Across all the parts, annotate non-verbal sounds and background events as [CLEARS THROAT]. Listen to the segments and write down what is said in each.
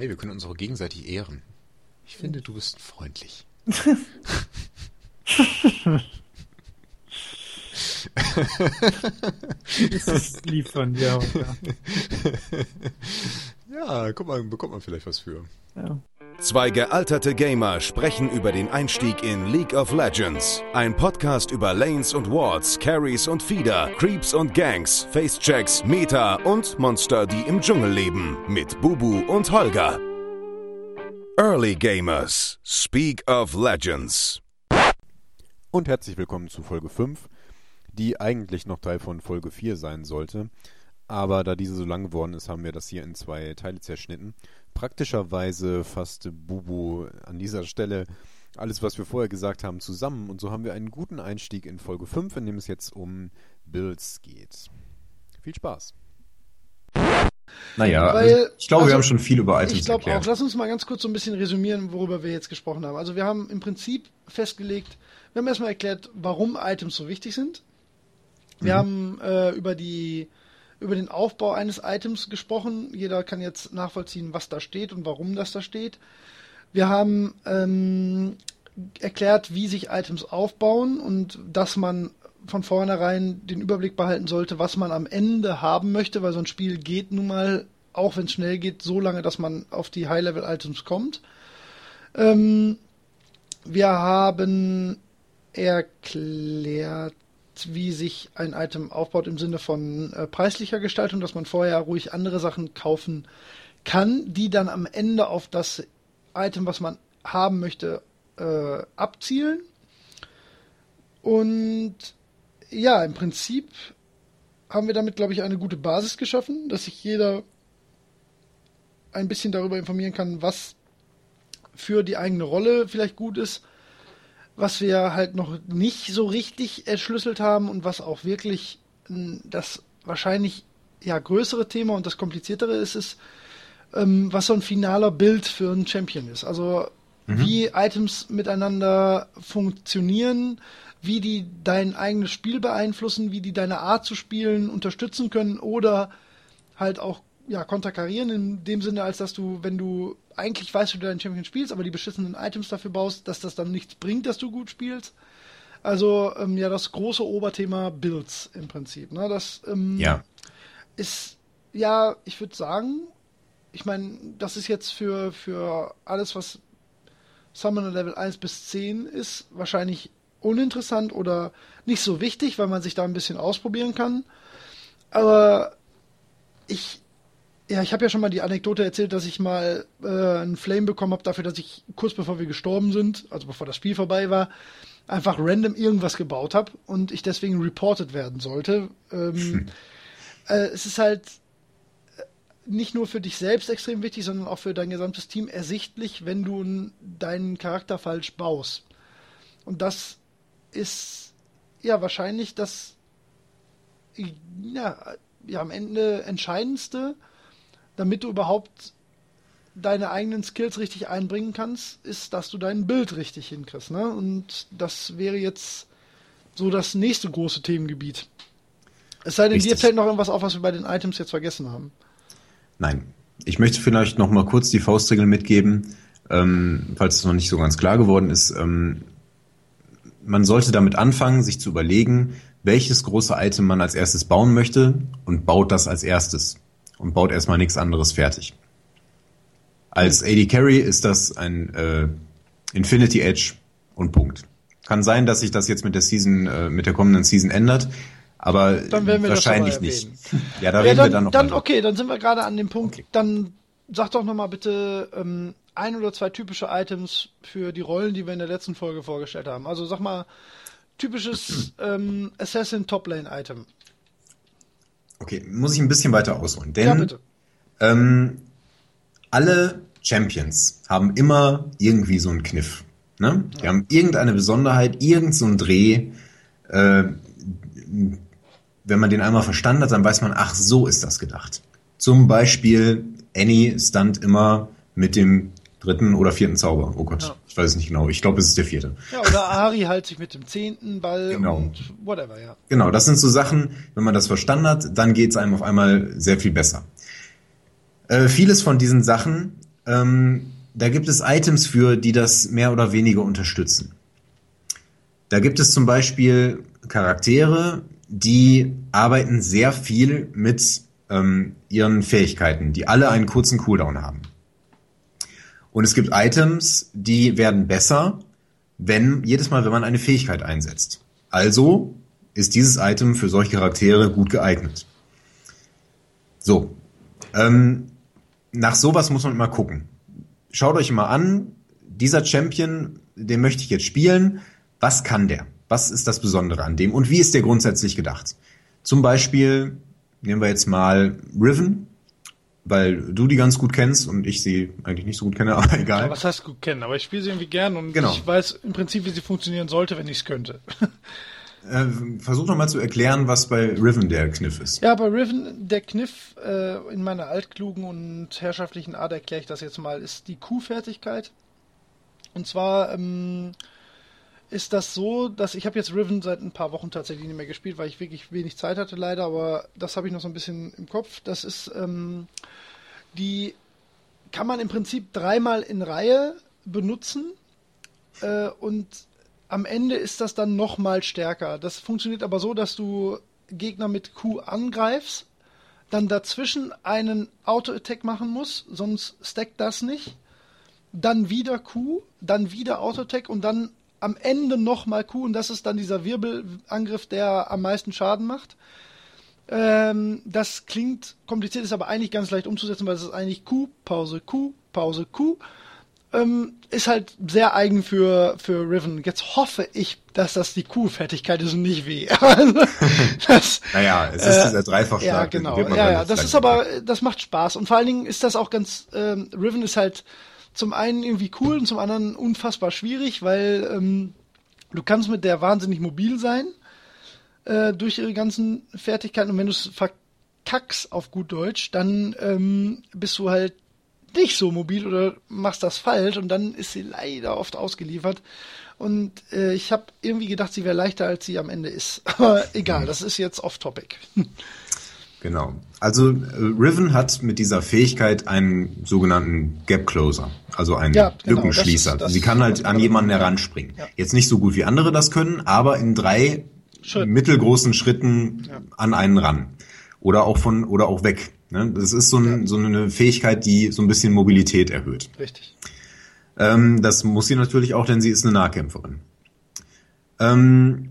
Hey, wir können uns auch gegenseitig ehren. Ich finde, du bist freundlich. [LAUGHS] das ist lieb von dir. Ja, ja guck mal, bekommt man vielleicht was für. Ja. Zwei gealterte Gamer sprechen über den Einstieg in League of Legends. Ein Podcast über Lanes und Wards, Carries und Feeder, Creeps und Gangs, Facechecks, Meta und Monster, die im Dschungel leben. Mit Bubu und Holger. Early Gamers. Speak of Legends. Und herzlich willkommen zu Folge 5, die eigentlich noch Teil von Folge 4 sein sollte. Aber da diese so lang geworden ist, haben wir das hier in zwei Teile zerschnitten. Praktischerweise fasste Bubu an dieser Stelle alles, was wir vorher gesagt haben, zusammen. Und so haben wir einen guten Einstieg in Folge 5, in dem es jetzt um Builds geht. Viel Spaß. Naja, Weil, ich glaube, also, wir haben schon viel über Items Ich glaube auch. Lass uns mal ganz kurz so ein bisschen resümieren, worüber wir jetzt gesprochen haben. Also wir haben im Prinzip festgelegt, wir haben erstmal erklärt, warum Items so wichtig sind. Wir mhm. haben äh, über die über den Aufbau eines Items gesprochen. Jeder kann jetzt nachvollziehen, was da steht und warum das da steht. Wir haben ähm, erklärt, wie sich Items aufbauen und dass man von vornherein den Überblick behalten sollte, was man am Ende haben möchte, weil so ein Spiel geht nun mal, auch wenn es schnell geht, so lange, dass man auf die High-Level-Items kommt. Ähm, wir haben erklärt, wie sich ein Item aufbaut im Sinne von äh, preislicher Gestaltung, dass man vorher ruhig andere Sachen kaufen kann, die dann am Ende auf das Item, was man haben möchte, äh, abzielen. Und ja, im Prinzip haben wir damit, glaube ich, eine gute Basis geschaffen, dass sich jeder ein bisschen darüber informieren kann, was für die eigene Rolle vielleicht gut ist was wir halt noch nicht so richtig erschlüsselt haben und was auch wirklich das wahrscheinlich ja größere Thema und das kompliziertere ist, ist, ähm, was so ein finaler Bild für einen Champion ist. Also mhm. wie Items miteinander funktionieren, wie die dein eigenes Spiel beeinflussen, wie die deine Art zu spielen unterstützen können oder halt auch ja, konterkarieren in dem Sinne, als dass du, wenn du eigentlich weißt, wie du deinen Champion spielst, aber die beschissenen Items dafür baust, dass das dann nichts bringt, dass du gut spielst. Also ähm, ja, das große Oberthema Builds im Prinzip. Ne? Das ähm, ja. ist ja, ich würde sagen, ich meine, das ist jetzt für, für alles, was Summoner Level 1 bis 10 ist, wahrscheinlich uninteressant oder nicht so wichtig, weil man sich da ein bisschen ausprobieren kann. Aber ich ja, ich habe ja schon mal die Anekdote erzählt, dass ich mal äh, einen Flame bekommen habe dafür, dass ich kurz bevor wir gestorben sind, also bevor das Spiel vorbei war, einfach random irgendwas gebaut habe und ich deswegen reported werden sollte. Ähm, hm. [LAUGHS] äh, es ist halt äh, nicht nur für dich selbst extrem wichtig, sondern auch für dein gesamtes Team ersichtlich, wenn du deinen Charakter falsch baust. Und das ist ja wahrscheinlich das ja, ja am Ende entscheidendste damit du überhaupt deine eigenen Skills richtig einbringen kannst, ist, dass du dein Bild richtig hinkriegst. Ne? Und das wäre jetzt so das nächste große Themengebiet. Es sei denn, richtig. dir fällt noch irgendwas auf, was wir bei den Items jetzt vergessen haben. Nein. Ich möchte vielleicht noch mal kurz die Faustregel mitgeben, ähm, falls es noch nicht so ganz klar geworden ist. Ähm, man sollte damit anfangen, sich zu überlegen, welches große Item man als erstes bauen möchte und baut das als erstes und baut erstmal nichts anderes fertig. Als AD Carry ist das ein äh, Infinity Edge und Punkt. Kann sein, dass sich das jetzt mit der Season, äh, mit der kommenden Season ändert, aber wahrscheinlich nicht. Ja, da ja, reden dann, wir dann noch. Dann, okay, dann sind wir gerade an dem Punkt. Okay. Dann sag doch nochmal bitte ähm, ein oder zwei typische Items für die Rollen, die wir in der letzten Folge vorgestellt haben. Also sag mal, typisches ähm, Assassin Top Lane Item. Okay, muss ich ein bisschen weiter ausholen. Denn ja, bitte. Ähm, alle Champions haben immer irgendwie so einen Kniff. Ne? Die haben irgendeine Besonderheit, irgend so Dreh. Äh, wenn man den einmal verstanden hat, dann weiß man, ach, so ist das gedacht. Zum Beispiel, Annie stand immer mit dem dritten oder vierten Zauber. Oh Gott, ja. Ich weiß es nicht genau. Ich glaube, es ist der vierte. Ja, oder Ari halt sich mit dem zehnten Ball genau. und whatever, ja. Genau, das sind so Sachen, wenn man das verstanden hat, dann geht es einem auf einmal sehr viel besser. Äh, vieles von diesen Sachen ähm, da gibt es Items für, die das mehr oder weniger unterstützen. Da gibt es zum Beispiel Charaktere, die arbeiten sehr viel mit ähm, ihren Fähigkeiten, die alle einen kurzen Cooldown haben. Und es gibt Items, die werden besser, wenn jedes Mal, wenn man eine Fähigkeit einsetzt. Also ist dieses Item für solche Charaktere gut geeignet. So. Ähm, nach sowas muss man immer gucken. Schaut euch mal an, dieser Champion, den möchte ich jetzt spielen. Was kann der? Was ist das Besondere an dem? Und wie ist der grundsätzlich gedacht? Zum Beispiel nehmen wir jetzt mal Riven, weil du die ganz gut kennst und ich sie eigentlich nicht so gut kenne, [LAUGHS] aber egal. Ja, was heißt gut kennen? Aber ich spiele sie irgendwie gern und genau. ich weiß im Prinzip, wie sie funktionieren sollte, wenn ich es könnte. Äh, versuch noch mal zu erklären, was bei Riven der Kniff ist. Ja, bei Riven der Kniff äh, in meiner altklugen und herrschaftlichen Art erkläre ich das jetzt mal, ist die Q-Fertigkeit. Und zwar ähm, ist das so, dass ich habe jetzt Riven seit ein paar Wochen tatsächlich nicht mehr gespielt, weil ich wirklich wenig Zeit hatte leider, aber das habe ich noch so ein bisschen im Kopf. Das ist ähm, die kann man im Prinzip dreimal in Reihe benutzen äh, und am Ende ist das dann nochmal stärker. Das funktioniert aber so, dass du Gegner mit Q angreifst, dann dazwischen einen Auto-Attack machen musst, sonst stackt das nicht. Dann wieder Q, dann wieder Auto-Attack und dann am Ende nochmal Q und das ist dann dieser Wirbelangriff, der am meisten Schaden macht. Ähm, das klingt kompliziert, ist aber eigentlich ganz leicht umzusetzen, weil es ist eigentlich Q, Pause, Q, Pause, Q. Ähm, ist halt sehr eigen für, für Riven. Jetzt hoffe ich, dass das die Q-Fertigkeit ist und nicht weh. [LAUGHS] das, naja, es ist äh, dieser Dreifachschlag. Ja, genau. Ja, ja, das ist aber, das macht Spaß. Und vor allen Dingen ist das auch ganz, ähm, Riven ist halt zum einen irgendwie cool und zum anderen unfassbar schwierig, weil ähm, du kannst mit der wahnsinnig mobil sein äh, durch ihre ganzen Fertigkeiten und wenn du es verkackst auf gut Deutsch, dann ähm, bist du halt nicht so mobil oder machst das falsch und dann ist sie leider oft ausgeliefert. Und äh, ich habe irgendwie gedacht, sie wäre leichter, als sie am Ende ist. [LAUGHS] Aber egal, das ist jetzt off-topic. [LAUGHS] Genau. Also äh, Riven hat mit dieser Fähigkeit einen sogenannten Gap Closer, also einen ja, genau, Lückenschließer. Das ist, das Sie kann halt an jemanden heranspringen. Ja. Jetzt nicht so gut wie andere das können, aber in drei Schritt. mittelgroßen Schritten ja. an einen ran oder auch von oder auch weg. Ne? Das ist so, ein, so eine Fähigkeit, die so ein bisschen Mobilität erhöht. Richtig. Ähm, das muss sie natürlich auch, denn sie ist eine Nahkämpferin. Ähm,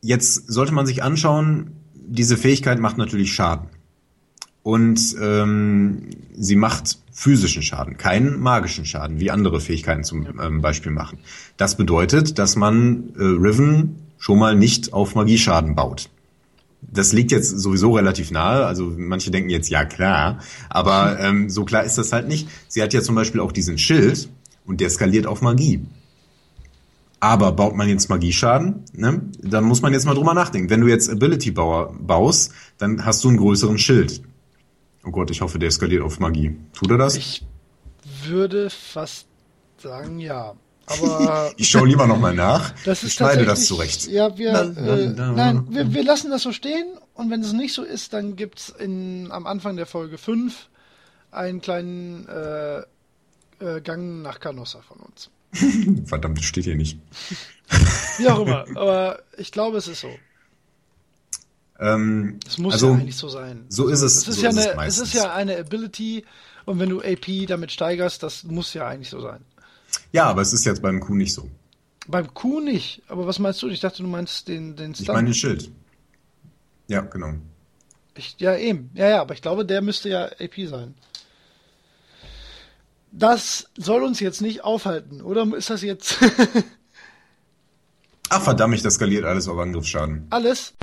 jetzt sollte man sich anschauen, diese Fähigkeit macht natürlich Schaden. Und ähm, sie macht physischen Schaden, keinen magischen Schaden, wie andere Fähigkeiten zum ähm, Beispiel machen. Das bedeutet, dass man äh, Riven schon mal nicht auf Magieschaden baut. Das liegt jetzt sowieso relativ nahe, also manche denken jetzt, ja klar, aber [LAUGHS] ähm, so klar ist das halt nicht. Sie hat ja zum Beispiel auch diesen Schild und der skaliert auf Magie. Aber baut man jetzt Magieschaden, ne, dann muss man jetzt mal drüber nachdenken. Wenn du jetzt Ability Bauer baust, dann hast du einen größeren Schild. Oh Gott, ich hoffe, der skaliert auf Magie. Tut er das? Ich würde fast sagen, ja. Aber [LAUGHS] ich schaue lieber nochmal nach. [LAUGHS] Das ist ich schneide das zurecht. Ja, wir, äh, nein, wir, wir lassen das so stehen und wenn es nicht so ist, dann gibt's in, am Anfang der Folge 5 einen kleinen äh, äh, Gang nach Canossa von uns. [LAUGHS] Verdammt, das steht hier nicht. Wie auch immer, aber ich glaube, es ist so. Ähm, es muss also, ja eigentlich so sein. So ist es. Es ist, so ja, ist eine, es, es ist ja eine Ability und wenn du AP damit steigerst, das muss ja eigentlich so sein. Ja, aber es ist jetzt beim Q nicht so. Beim Q nicht? Aber was meinst du? Ich dachte, du meinst den, den Stun. Ich meine den Schild. Ja, genau. Ich, ja, eben. Ja, ja, aber ich glaube, der müsste ja AP sein. Das soll uns jetzt nicht aufhalten, oder ist das jetzt. [LAUGHS] Ach verdammt, das skaliert alles auf Angriffsschaden. Alles?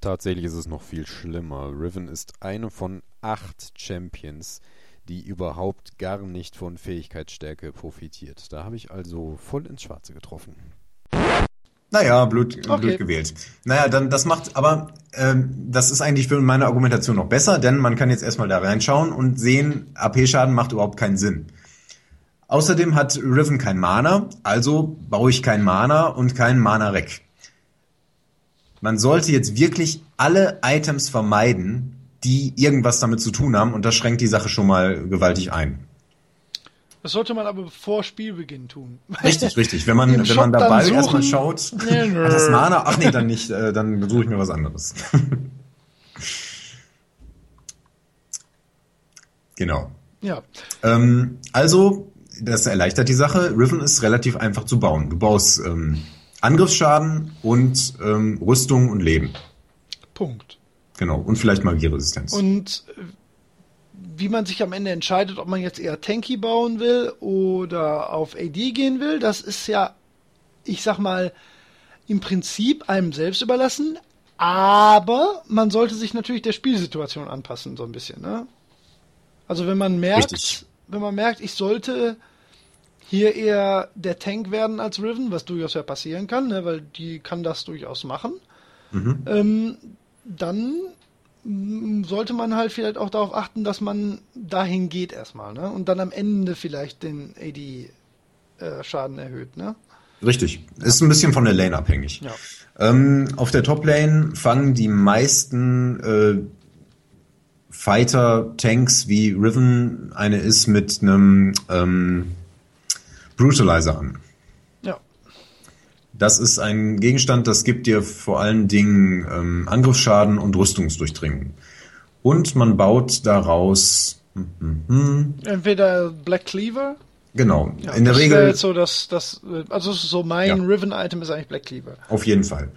Tatsächlich ist es noch viel schlimmer. Riven ist eine von acht Champions, die überhaupt gar nicht von Fähigkeitsstärke profitiert. Da habe ich also voll ins Schwarze getroffen. Naja, blöd, okay. blöd gewählt. Naja, dann das macht, aber ähm, das ist eigentlich für meine Argumentation noch besser, denn man kann jetzt erstmal da reinschauen und sehen, AP-Schaden macht überhaupt keinen Sinn. Außerdem hat Riven kein Mana, also baue ich kein Mana und kein Mana-Rec. Man sollte jetzt wirklich alle Items vermeiden, die irgendwas damit zu tun haben und das schränkt die Sache schon mal gewaltig ein. Das sollte man aber vor Spielbeginn tun. Richtig, richtig. Wenn [LAUGHS] man, Im wenn Shop man dabei erstmal schaut, Nee, [LAUGHS] ah, das Mana, ach nee, dann nicht, äh, dann suche ich mir was anderes. [LAUGHS] genau. Ja. Ähm, also, das erleichtert die Sache. Riven ist relativ einfach zu bauen. Du baust ähm, Angriffsschaden und ähm, Rüstung und Leben. Punkt. Genau. Und vielleicht Magieresistenz. Und äh, wie man sich am Ende entscheidet, ob man jetzt eher tanky bauen will oder auf AD gehen will, das ist ja, ich sag mal, im Prinzip einem selbst überlassen. Aber man sollte sich natürlich der Spielsituation anpassen, so ein bisschen. Ne? Also wenn man merkt, Richtig. wenn man merkt, ich sollte hier eher der Tank werden als Riven, was durchaus ja passieren kann, ne, weil die kann das durchaus machen, ähm, dann sollte man halt vielleicht auch darauf achten, dass man dahin geht erstmal, ne? Und dann am Ende vielleicht den AD-Schaden erhöht, ne? Richtig. Ist ein bisschen von der Lane abhängig. Ja. Ähm, auf der Top-Lane fangen die meisten äh, Fighter-Tanks, wie Riven eine ist, mit einem ähm, Brutalizer an. Ja. Das ist ein Gegenstand, das gibt dir vor allen Dingen ähm, Angriffsschaden und Rüstungsdurchdringung. Und man baut daraus, hm, hm, hm, Entweder Black Cleaver. genau, Ja, in der das ist ja Regel jetzt so, dass das, also es ist so mein Ja. Riven-Item ist eigentlich Black Cleaver. auf jeden Fall.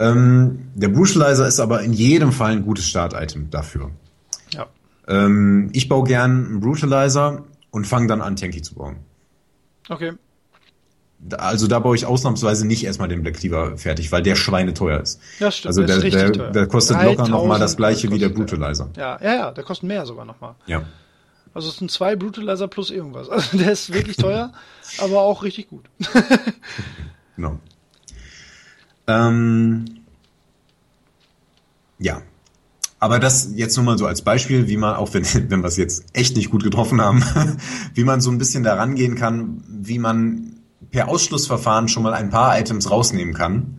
Ähm, der Brutalizer ist aber in jedem Fall ein gutes Start-Item dafür. Ja. Ähm, ich baue gern einen Brutalizer und fange dann an, Tanky zu bauen. Okay. Also da baue ich ausnahmsweise nicht erstmal den Black Cleaver fertig, weil der schweineteuer ist. Ja, stimmt. Also der der, der, teuer. der kostet locker nochmal 3000 das gleiche wie der. Brutalizer. Ja, ja, ja, der kostet mehr sogar nochmal. Ja. Also es sind zwei Brutalizer plus irgendwas. Also der ist wirklich [LAUGHS] teuer, aber auch richtig gut. [LAUGHS] Genau. Ähm, ja. Aber das jetzt nur mal so als Beispiel, wie man, auch wenn, [LAUGHS] wenn wir es jetzt echt nicht gut getroffen haben, wie man so ein bisschen da rangehen kann, wie man per Ausschlussverfahren schon mal ein paar Items rausnehmen kann.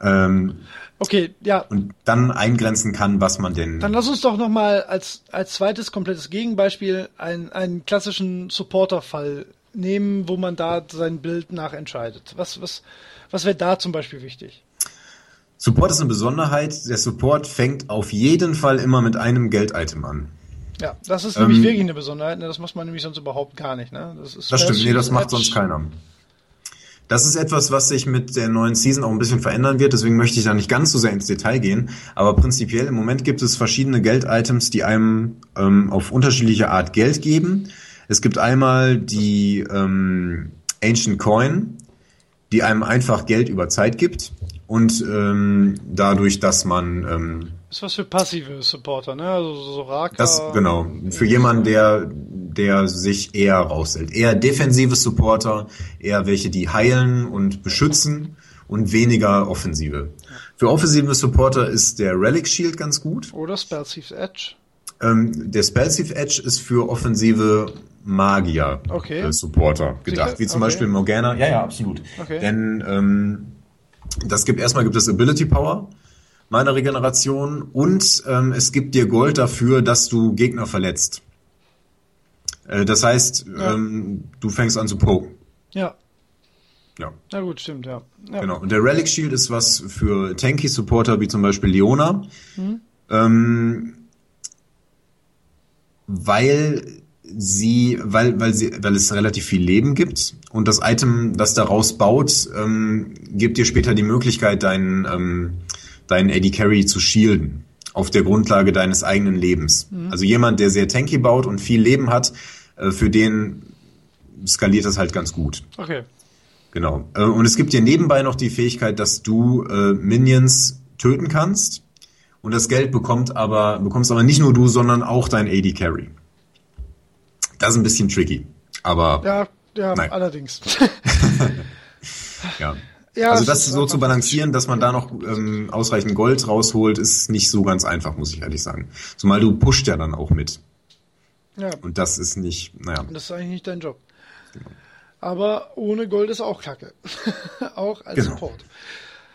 Ähm, Okay, ja, und dann eingrenzen kann, was man denn. dann lass uns doch nochmal als, als zweites komplettes Gegenbeispiel einen, einen klassischen Supporter-Fall nehmen, wo man da sein Bild nach entscheidet. Was, was, was wäre da zum Beispiel wichtig? Support ist eine Besonderheit. Der Support fängt auf jeden Fall immer mit einem Geld-Item an. Ja, das ist Ähm, nämlich wirklich eine Besonderheit. Ne? Das muss man nämlich sonst überhaupt gar nicht. Ne? Das, ist Das stimmt, nee, das macht sonst keiner. Das ist etwas, was sich mit der neuen Season auch ein bisschen verändern wird, deswegen möchte ich da nicht ganz so sehr ins Detail gehen. Aber prinzipiell im Moment gibt es verschiedene Geld-Items, die einem ähm, auf unterschiedliche Art Geld geben. Es gibt einmal die ähm, Ancient Coin, die einem einfach Geld über Zeit gibt. Und ähm, dadurch, dass man ähm, Ist was für passive Supporter, ne? Also so Soraka. das, genau. Für jemanden, der, der sich eher raushält. Eher defensive Supporter, eher welche, die heilen und beschützen und weniger offensive. Für offensive Supporter ist der Relic Shield ganz gut. Oder Spell Thieves Edge. Ähm, der Spellsieve Edge ist für offensive Magier Okay. äh, Supporter gedacht. Sicher? Wie zum Okay. Beispiel Morgana. Ja, ja, absolut. Okay. Denn ähm, das gibt erstmal gibt es Ability Power meiner Regeneration und ähm, es gibt dir Gold dafür, dass du Gegner verletzt. Äh, das heißt, Ja. ähm, du fängst an zu poken. Ja. Ja. Na gut, stimmt, ja. ja. Genau. Und der Relic Shield ist was für tanky Supporter wie zum Beispiel Leona. Mhm. Ähm, weil sie, weil, weil sie, weil es relativ viel Leben gibt und das Item, das daraus baut, ähm, gibt dir später die Möglichkeit, deinen, ähm, deinen AD Carry zu shielden. Auf der Grundlage deines eigenen Lebens. Also jemand, der sehr tanky baut und viel Leben hat, äh, für den skaliert das halt ganz gut. Okay. Genau. Äh, Und es gibt dir nebenbei noch die Fähigkeit, dass du äh, Minions töten kannst. Und das Geld bekommt aber, bekommst aber nicht nur du, sondern auch dein AD Carry. Das ist ein bisschen tricky. Aber ja. Ja, Nein. allerdings. [LAUGHS] [LAUGHS] ja. Ja, also das ist so zu balancieren, dass man da noch ähm, ausreichend Gold rausholt, ist nicht so ganz einfach, muss ich ehrlich sagen. Zumal du pusht ja dann auch mit. ja, Und das ist nicht, naja. das ist eigentlich nicht dein Job. Genau. Aber ohne Gold ist auch kacke. [LAUGHS] auch als Genau. Support.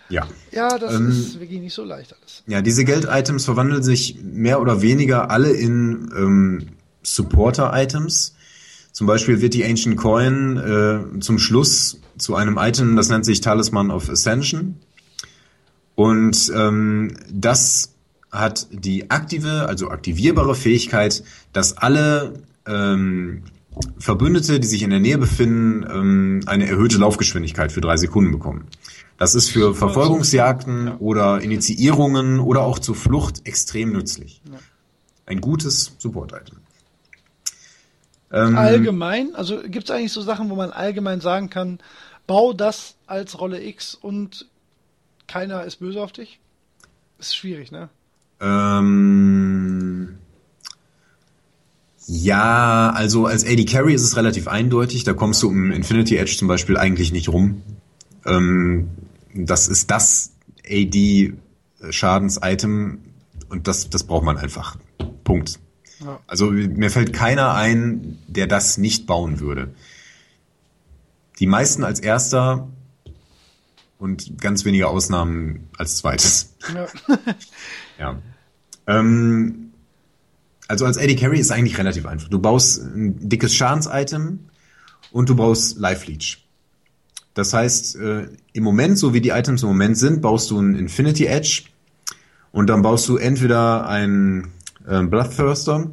Ja. Ja, das Ähm, ist wirklich nicht so leicht alles. Ja, diese Geld-Items verwandeln sich mehr oder weniger alle in ähm, Supporter-Items. Zum Beispiel wird die Ancient Coin äh, zum Schluss zu einem Item, das nennt sich Talisman of Ascension. Und ähm, das hat die aktive, also aktivierbare Fähigkeit, dass alle ähm, Verbündete, die sich in der Nähe befinden, ähm, eine erhöhte Laufgeschwindigkeit für drei Sekunden bekommen. Das ist für Verfolgungsjagden oder Initiierungen oder auch zur Flucht extrem nützlich. Ein gutes Support-Item. Ähm, Allgemein, also gibt es eigentlich so Sachen, wo man allgemein sagen kann, bau das als Rolle X und keiner ist böse auf dich? Ist schwierig, ne? Ähm, ja, also als AD Carry ist es relativ eindeutig. Da kommst du um Infinity Edge zum Beispiel eigentlich nicht rum. Ähm, das ist das AD-Schadens-Item und das, das braucht man einfach. Punkt. Ja. Also mir fällt keiner ein, der das nicht bauen würde. Die meisten als erster und ganz wenige Ausnahmen als zweites. Ja. [LAUGHS] Ja. Ähm, also als AD Carry ist eigentlich relativ einfach. Du baust ein dickes Schadens-Item und du baust Life Leech. Das heißt, äh, im Moment, so wie die Items im Moment sind, baust du ein Infinity Edge und dann baust du entweder einen äh, Bloodthirster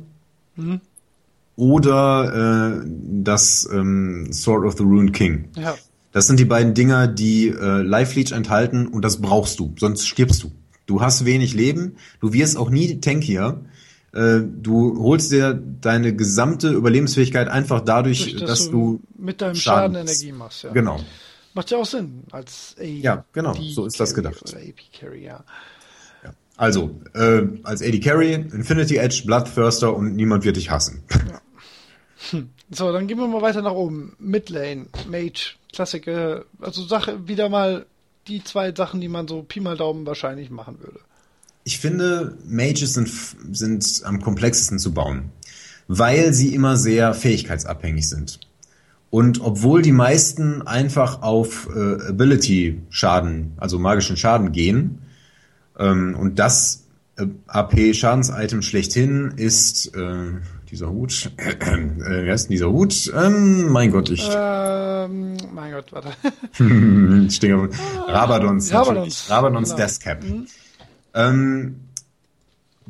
oder äh, das ähm, Sword of the Ruined King. ja. Das sind die beiden Dinger, die äh, Life Leech enthalten und das brauchst du, sonst stirbst du. Du hast wenig Leben, du wirst auch nie tankier. Äh, du holst dir deine gesamte Überlebensfähigkeit einfach dadurch, Durch, dass, du mit deinem Schaden- Schaden Energie machst, ja. genau. Macht ja auch Sinn als AD Ja, genau, so ist das gedacht. Oder AP Carry, ja. Also äh, als AD Carry, Infinity Edge, Bloodthirster und niemand wird dich hassen. So, dann gehen wir mal weiter nach oben. Midlane, Mage, Klassiker, also Sache, wieder mal die zwei Sachen, die man so Pi mal Daumen wahrscheinlich machen würde. Ich finde, Mages sind, sind am komplexesten zu bauen, weil sie immer sehr fähigkeitsabhängig sind. Und obwohl die meisten einfach auf äh, Ability-Schaden, also magischen Schaden gehen, ähm, und das äh, AP-Schadens-Item schlechthin ist äh, dieser Hut, [CLEARS THROAT] äh, wie heißt denn dieser Hut? Ähm, mein Gott, ich Ähm, mein Gott, warte. [LAUGHS] Rabadons. Rabadons. natürlich. Rabadons Genau. Death Cap. Ähm,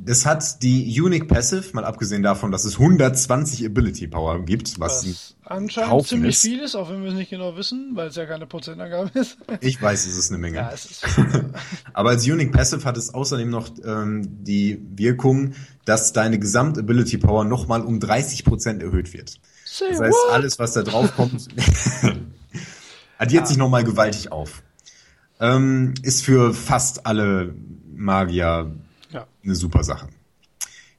das hat die Unique Passive, mal abgesehen davon, dass es 120 Ability Power gibt, was Was anscheinend Haufen ziemlich ist. viel ist, auch wenn wir es nicht genau wissen, weil es ja keine Prozentangabe ist. ich weiß, es ist eine Menge. ja, es ist. [LAUGHS] Aber als Unique Passive hat es außerdem noch ähm, die Wirkung, dass deine Gesamt-Ability Power nochmal um 30% erhöht wird. Say Das heißt, what? alles, was da drauf kommt, [LAUGHS] addiert sich nochmal gewaltig auf. Ähm, ist für fast alle Magier Ja. eine super Sache.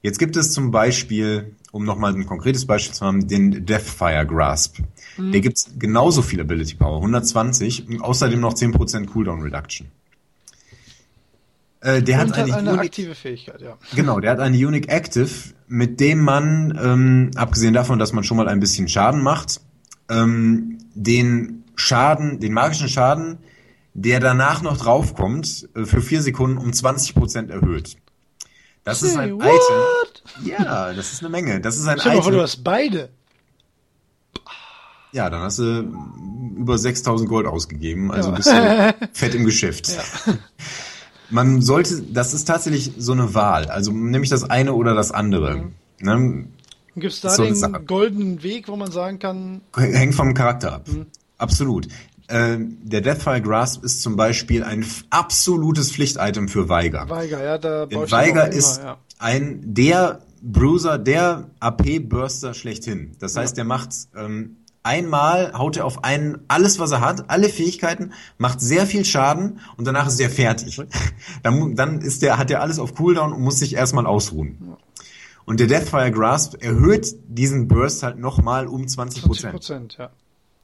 Jetzt gibt es zum Beispiel, um nochmal ein konkretes Beispiel zu haben, den Deathfire Grasp. Mhm. Der gibt genauso viel Ability Power, 120 und außerdem noch 10% Cooldown Reduction. Äh, der Und hat eine, eine Unique, aktive Fähigkeit, ja. genau, der hat eine Unique Active, mit dem man, ähm, abgesehen davon, dass man schon mal ein bisschen Schaden macht, ähm, den Schaden, den magischen Schaden, der danach noch draufkommt, äh, für vier Sekunden um 20% erhöht. Das ist Say ein what? Item. Ja, das ist eine Menge. Das ist ein dir mal vor, Item. du hast beide. Ja, dann hast du über 6000 Gold ausgegeben, also Ja. bist du [LAUGHS] fett im Geschäft. [LAUGHS] Man sollte, das ist tatsächlich so eine Wahl, also nämlich das eine oder das andere. Ne? Gibt es da So den goldenen Weg, wo man sagen kann, Hängt vom Charakter ab. Absolut. Ähm, der Deathfire Grasp ist zum Beispiel ein absolutes Pflichtitem für Weiger. Weiger, ja, da Denn Weiger immer, ist ja. ein der Bruiser, der AP-Burster schlechthin. Das heißt, der macht ähm, einmal, haut er auf einen alles, was er hat, alle Fähigkeiten, macht sehr viel Schaden und danach ist er fertig. [LAUGHS] dann, dann ist der, hat er alles auf Cooldown und muss sich erstmal ausruhen. Und der Deathfire Grasp erhöht diesen Burst halt nochmal um 20 20 Prozent. Prozent, ja.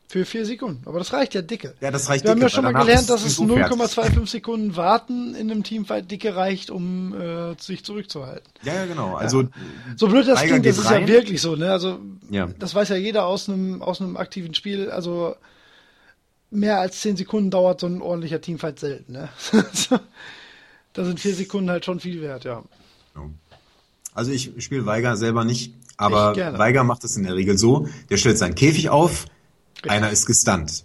Für vier Sekunden. Aber das reicht ja dicke. Ja, das reicht Wir haben dicke, ja schon mal gelernt, dass es sowieso fertig. 0,25 Sekunden warten in einem Teamfight dicke reicht, um äh, sich zurückzuhalten. Ja, ja, genau. Also, So blöd das klingt, das ist ja rein. wirklich so, ne? Also Ja. das weiß ja jeder aus einem aus einem aktiven Spiel. Also mehr als 10 Sekunden dauert so ein ordentlicher Teamfight selten. Ne? [LAUGHS] da sind 4 Sekunden halt schon viel wert, ja. Also ich spiele Weiger selber nicht, aber Weiger macht es in der Regel so, der stellt seinen Käfig auf. Einer ist gestunt.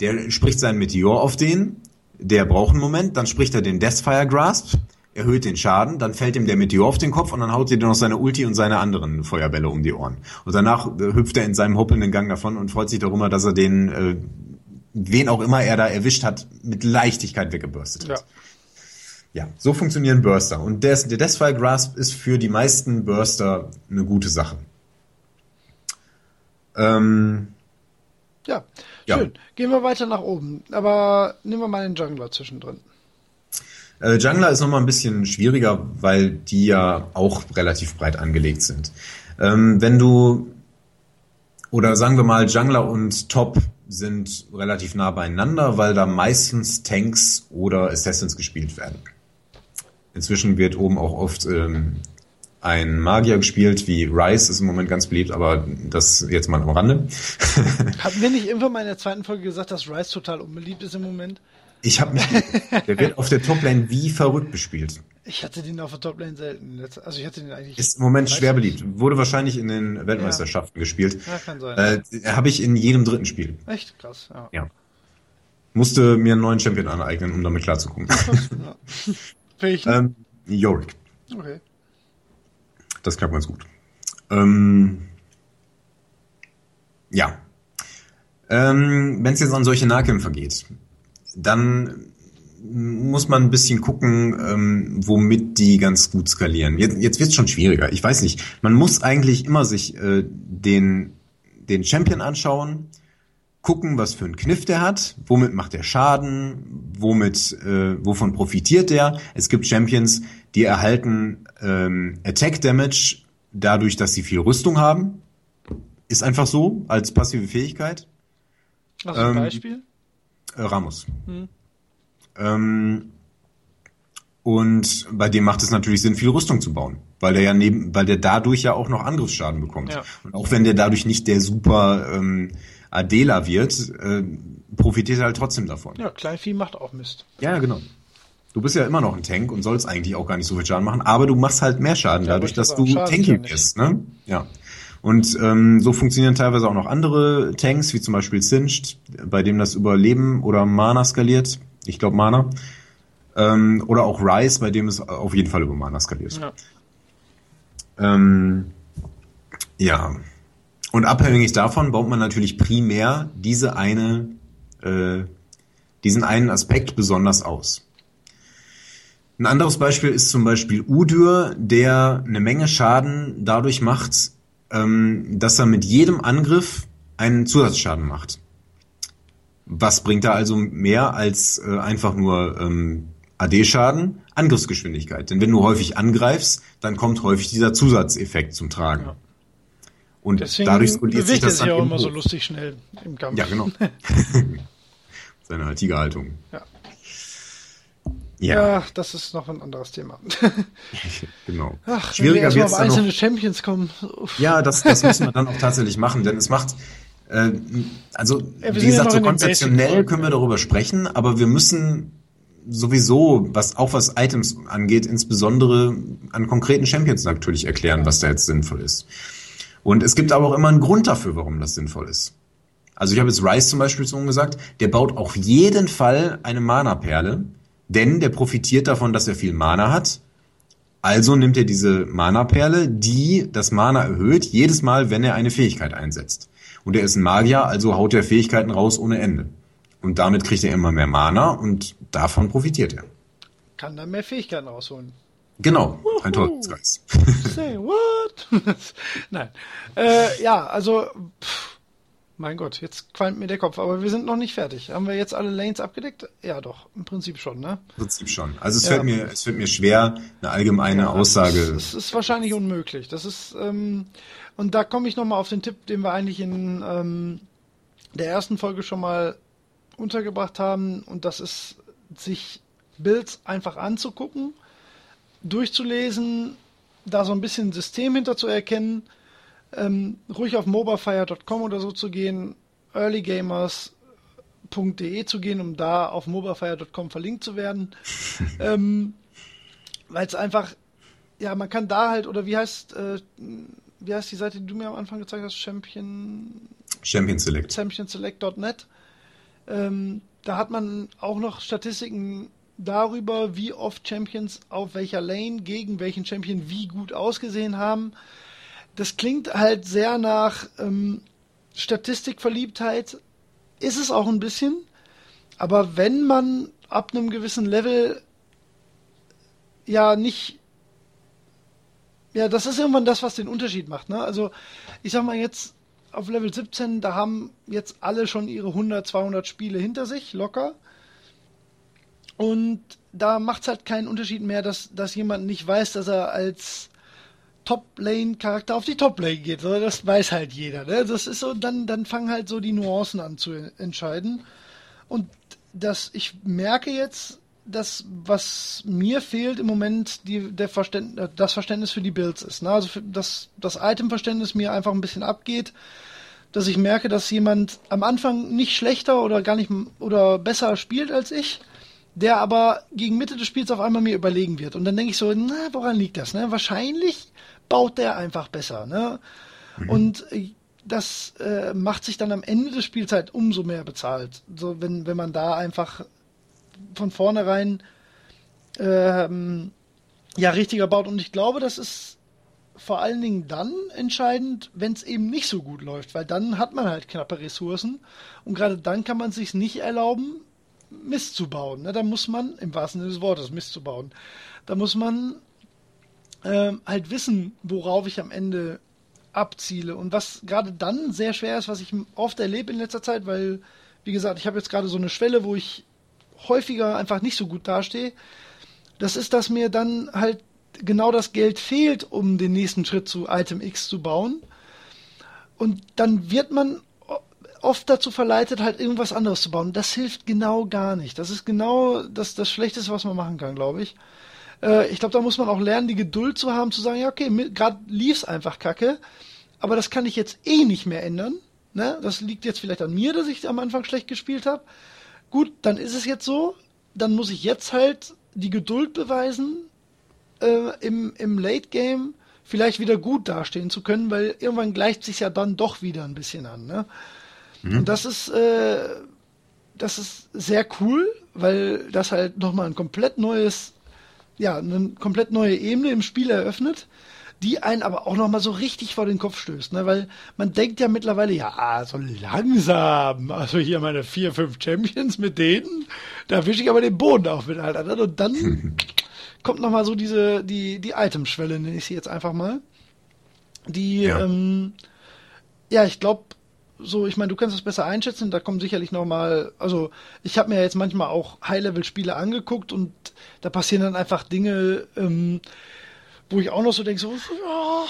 Der spricht seinen Meteor auf den, der braucht einen Moment, dann spricht er den Deathfire Grasp, erhöht den Schaden, dann fällt ihm der Meteor auf den Kopf und dann haut er noch seine Ulti und seine anderen Feuerbälle um die Ohren. Und danach äh, hüpft er in seinem hoppelnden Gang davon und freut sich darüber, dass er den, äh, wen auch immer er da erwischt hat, mit Leichtigkeit weggebürstet hat. Ja. ja, so funktionieren Burster. Und der, der Deathfire Grasp ist für die meisten Burster eine gute Sache. Ähm, ja, schön. Ja. Gehen wir weiter nach oben. Aber nehmen wir mal den Jungler zwischendrin. Äh, Jungler ist nochmal ein bisschen schwieriger, weil die ja auch relativ breit angelegt sind. Ähm, wenn du, oder sagen wir mal, Jungler und Top sind relativ nah beieinander, weil da meistens Tanks oder Assassins gespielt werden. Inzwischen wird oben auch oft ähm, ein Magier gespielt, wie Rice ist im Moment ganz beliebt, aber das jetzt mal am Rande. [LAUGHS] Hatten wir nicht irgendwann mal in der zweiten Folge gesagt, dass Rice total unbeliebt ist im Moment? Ich habe mich. der wird auf der Toplane wie verrückt bespielt. Ich hatte den auf der Toplane selten. Also ich hatte den eigentlich. Ist im Moment schwer beliebt. Wurde wahrscheinlich in den Weltmeisterschaften ja. gespielt. Ja, kann sein. Äh, habe ich in jedem dritten Spiel. Echt krass. Ja. ja. Musste mir einen neuen Champion aneignen, um damit klarzukommen. ja. [LAUGHS] Welchen? Ähm, Yorick. Okay. Das klappt ganz gut. Ähm, ja. Ähm, Wenn es jetzt an solche Nahkämpfer geht, dann muss man ein bisschen gucken, ähm, womit die ganz gut skalieren. Jetzt, jetzt wird es schon schwieriger. Ich weiß nicht. Man muss eigentlich immer sich äh, den, den Champion anschauen, gucken, was für einen Kniff der hat, womit macht der Schaden, womit, äh, wovon profitiert der. Es gibt Champions, die erhalten ähm, Attack Damage dadurch, dass sie viel Rüstung haben. Ist einfach so, als passive Fähigkeit. Also ein ähm, Beispiel? Äh, Ramos. Hm. Ähm, und bei dem macht es natürlich Sinn, viel Rüstung zu bauen, weil der ja neben, weil der dadurch ja auch noch Angriffsschaden bekommt. Ja. Und auch wenn der dadurch nicht der super ähm, Adela wird, äh, profitiert er halt trotzdem davon. Ja, Kleinvieh macht auch Mist. Ja, genau. Du bist ja immer noch ein Tank und sollst eigentlich auch gar nicht so viel Schaden machen, aber du machst halt mehr Schaden ja, dadurch, dass du tanky bist, ne? Ja. Und ähm, so funktionieren teilweise auch noch andere Tanks, wie zum Beispiel Singed, bei dem das Überleben oder Mana skaliert. Ich glaube Mana. Ähm, oder auch Rise, bei dem es auf jeden Fall über Mana skaliert. Ja. Ähm, ja. Und abhängig davon baut man natürlich primär diese eine, äh, diesen einen Aspekt besonders aus. Ein anderes Beispiel ist zum Beispiel Udyr, der eine Menge Schaden dadurch macht, ähm, dass er mit jedem Angriff einen Zusatzschaden macht. Was bringt er also mehr als äh, einfach nur ähm, AD-Schaden? Angriffsgeschwindigkeit. Denn wenn du häufig angreifst, dann kommt häufig dieser Zusatzeffekt zum Tragen. Ja. Und Deswegen dadurch skaliert sich das dann ja auch immer so lustig schnell im Kampf. Ja, genau. [LAUGHS] Seine halt Tigerhaltung. Ja. Ja. ja. das ist noch ein anderes Thema. [LAUGHS] genau. Ach, Schwieriger wird es auf einzelne noch, Champions kommen. Uff. Ja, das, das müssen wir dann auch tatsächlich machen, denn es macht, äh, also ja, wie gesagt, so konzeptionell können wir darüber sprechen, aber wir müssen sowieso, was auch was Items angeht, insbesondere an konkreten Champions natürlich erklären, was da jetzt sinnvoll ist. Und es gibt aber auch immer einen Grund dafür, warum das sinnvoll ist. Also ich habe jetzt Rice zum Beispiel so gesagt, der baut auf jeden Fall eine Mana-Perle, denn der profitiert davon, dass er viel Mana hat. Also nimmt er diese Mana-Perle, die das Mana erhöht, jedes Mal, wenn er eine Fähigkeit einsetzt. Und er ist ein Magier, also haut er Fähigkeiten raus ohne Ende. Und damit kriegt er immer mehr Mana und davon profitiert er. Kann dann mehr Fähigkeiten rausholen. Genau, Wuhu. ein Teufelskreis. Say what? [LAUGHS] Nein. Äh, ja, also pff, mein Gott, jetzt qualmt mir der Kopf, aber wir sind noch nicht fertig. Haben wir jetzt alle Lanes abgedeckt? Ja, doch, im Prinzip schon, ne? Im Prinzip schon. Also es ja. fällt mir, es fällt mir schwer, eine allgemeine ja, Aussage. Es ist wahrscheinlich unmöglich. Das ist, ähm, und da komme ich nochmal auf den Tipp, den wir eigentlich in ähm, der ersten Folge schon mal untergebracht haben, und das ist, sich Builds einfach anzugucken, durchzulesen, da so ein bisschen System hinter zu erkennen ähm, ruhig auf mobafire.com oder so zu gehen, Early Gamers mobiafire.de zu gehen, um da auf mobiafire.com verlinkt zu werden. [LAUGHS] ähm, Weil es einfach, ja, man kann da halt, oder wie heißt, äh, wie heißt die Seite, die du mir am Anfang gezeigt hast? Champion. Champion Select. ChampionSelect.net. Ähm, da hat man auch noch Statistiken darüber, wie oft Champions auf welcher Lane gegen welchen Champion wie gut ausgesehen haben. Das klingt halt sehr nach ähm, Statistikverliebtheit. Ist es auch ein bisschen. Aber wenn man ab einem gewissen Level ja nicht. Ja, das ist irgendwann das, was den Unterschied macht. Ne? Also, ich sag mal jetzt auf Level 17, da haben jetzt alle schon ihre 100, 200 Spiele hinter sich, locker. Und da macht es halt keinen Unterschied mehr, dass, dass jemand nicht weiß, dass er als Top-Lane-Charakter auf die Top-Lane geht. Das weiß halt jeder. Ne? Das ist so, dann, dann fangen halt so die Nuancen an zu entscheiden. Und das, ich merke jetzt, dass was mir fehlt im Moment die, der Verständ, das Verständnis für die Builds ist. Ne? Also für, dass das Item-Verständnis mir einfach ein bisschen abgeht, dass ich merke, dass jemand am Anfang nicht schlechter oder gar nicht oder besser spielt als ich, der aber gegen Mitte des Spiels auf einmal mir überlegen wird. Und dann denke ich so, na, woran liegt das? Ne? Wahrscheinlich baut der einfach besser. Ne? Mhm. Und das äh, macht sich dann am Ende des Spiels halt umso mehr bezahlt. So, wenn, wenn man da einfach von vornherein ähm, ja richtiger baut. Und ich glaube, das ist vor allen Dingen dann entscheidend, wenn es eben nicht so gut läuft, weil dann hat man halt knappe Ressourcen und gerade dann kann man sich nicht erlauben, Mist zu bauen. Ne? Da muss man, im wahrsten Sinne des Wortes, Mist zu bauen. Da muss man ähm, halt wissen, worauf ich am Ende abziele. Und was gerade dann sehr schwer ist, was ich oft erlebe in letzter Zeit, weil, wie gesagt, ich habe jetzt gerade so eine Schwelle, wo ich häufiger einfach nicht so gut dastehe. Das ist, dass mir dann halt genau das Geld fehlt, um den nächsten Schritt zu Item X zu bauen. Und dann wird man oft dazu verleitet, halt irgendwas anderes zu bauen. Das hilft genau gar nicht. Das ist genau das, das Schlechteste, was man machen kann, glaube ich. Äh, ich glaube, da muss man auch lernen, die Geduld zu haben, zu sagen, ja, okay, gerade lief's einfach kacke, aber das kann ich jetzt eh nicht mehr ändern. Ne? Das liegt jetzt vielleicht an mir, dass ich am Anfang schlecht gespielt habe. Gut, dann ist es jetzt so. Dann muss ich jetzt halt die Geduld beweisen, äh, im, im Late Game vielleicht wieder gut dastehen zu können, weil irgendwann gleicht sich ja dann doch wieder ein bisschen an. Ne? Mhm. Und das ist, äh, das ist sehr cool, weil das halt nochmal ein komplett neues, ja, eine komplett neue Ebene im Spiel eröffnet, die einen aber auch nochmal so richtig vor den Kopf stößt, ne? weil man denkt ja mittlerweile, ja, so langsam, also hier meine vier, fünf Champions mit denen, da wische ich aber den Boden auf mit, Alter. Ne? Und dann [LAUGHS] kommt nochmal so diese, die, die Itemschwelle, nenne ich sie jetzt einfach mal. Die, ja, ähm, ja ich glaube, so, ich meine, du kannst das besser einschätzen, da kommen sicherlich nochmal, also ich habe mir jetzt manchmal auch High-Level-Spiele angeguckt und da passieren dann einfach Dinge, ähm, wo ich auch noch so denke, so, ja,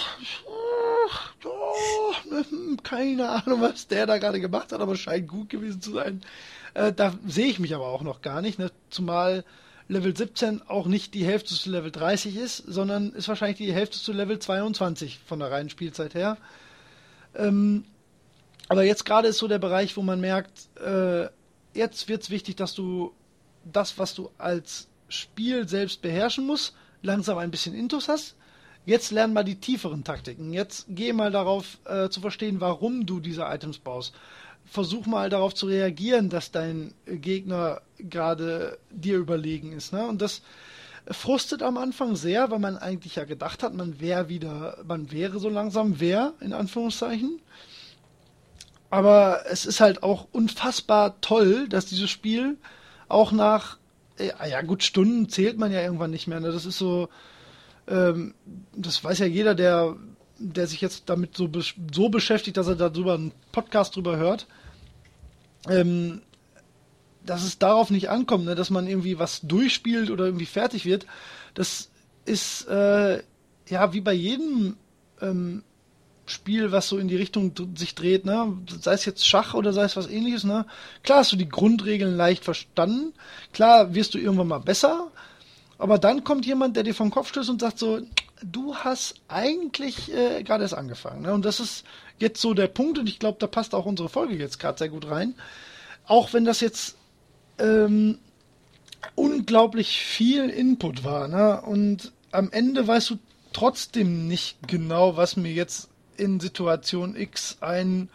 ja, keine Ahnung, was der da gerade gemacht hat, aber scheint gut gewesen zu sein. Äh, da sehe ich mich aber auch noch gar nicht, ne? zumal Level 17 auch nicht die Hälfte zu Level 30 ist, sondern ist wahrscheinlich die Hälfte zu Level 22 von der reinen Spielzeit her. Ähm, aber jetzt gerade ist so der Bereich, wo man merkt, äh, jetzt wird es wichtig, dass du das, was du als Spiel selbst beherrschen musst, langsam ein bisschen Intus hast. Jetzt lern mal die tieferen Taktiken. Jetzt geh mal darauf äh, zu verstehen, warum du diese Items baust versuch mal darauf zu reagieren, dass dein Gegner gerade dir überlegen ist. Ne? Und das frustet am Anfang sehr, weil man eigentlich ja gedacht hat, man wäre wieder, man wäre so langsam wer, in Anführungszeichen. Aber es ist halt auch unfassbar toll, dass dieses Spiel auch nach, ja gut, Stunden zählt man ja irgendwann nicht mehr. Ne? Das ist so, ähm, das weiß ja jeder, der der sich jetzt damit so, so beschäftigt, dass er darüber einen Podcast drüber hört, ähm, dass es darauf nicht ankommt, ne, dass man irgendwie was durchspielt oder irgendwie fertig wird. Das ist äh, ja wie bei jedem ähm, Spiel, was so in die Richtung sich dreht, ne? sei es jetzt Schach oder sei es was ähnliches, ne? Klar hast du die Grundregeln leicht verstanden, klar wirst du irgendwann mal besser, aber dann kommt jemand, der dir vom Kopf stößt und sagt so, du hast eigentlich äh, gerade erst angefangen. Ne? Und das ist jetzt so der Punkt und ich glaube, da passt auch unsere Folge jetzt gerade sehr gut rein. auch wenn das jetzt ähm, unglaublich viel Input war, ne? Und am Ende weißt du trotzdem nicht genau, was mir jetzt in Situation X ein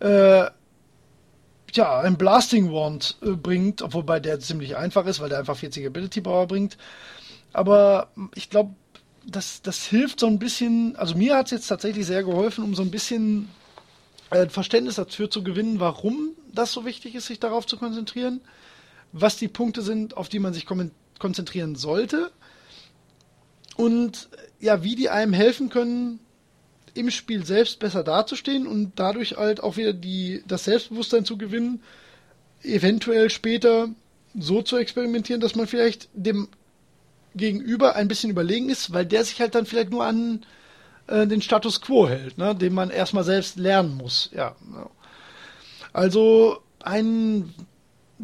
äh, ja, ein Blasting Wand äh, bringt, obwohl bei der ziemlich einfach ist, weil der einfach 40 Ability Power bringt. Aber ich glaube, das, das hilft so ein bisschen, also mir hat es jetzt tatsächlich sehr geholfen, um so ein bisschen äh, Verständnis dafür zu gewinnen, warum das so wichtig ist, sich darauf zu konzentrieren, was die Punkte sind, auf die man sich konzentrieren sollte und ja, wie die einem helfen können, im Spiel selbst besser dazustehen und dadurch halt auch wieder die, das Selbstbewusstsein zu gewinnen, eventuell später so zu experimentieren, dass man vielleicht dem Gegenüber ein bisschen überlegen ist, weil der sich halt dann vielleicht nur an äh, den Status quo hält, ne, den man erstmal selbst lernen muss. Ja. Also ein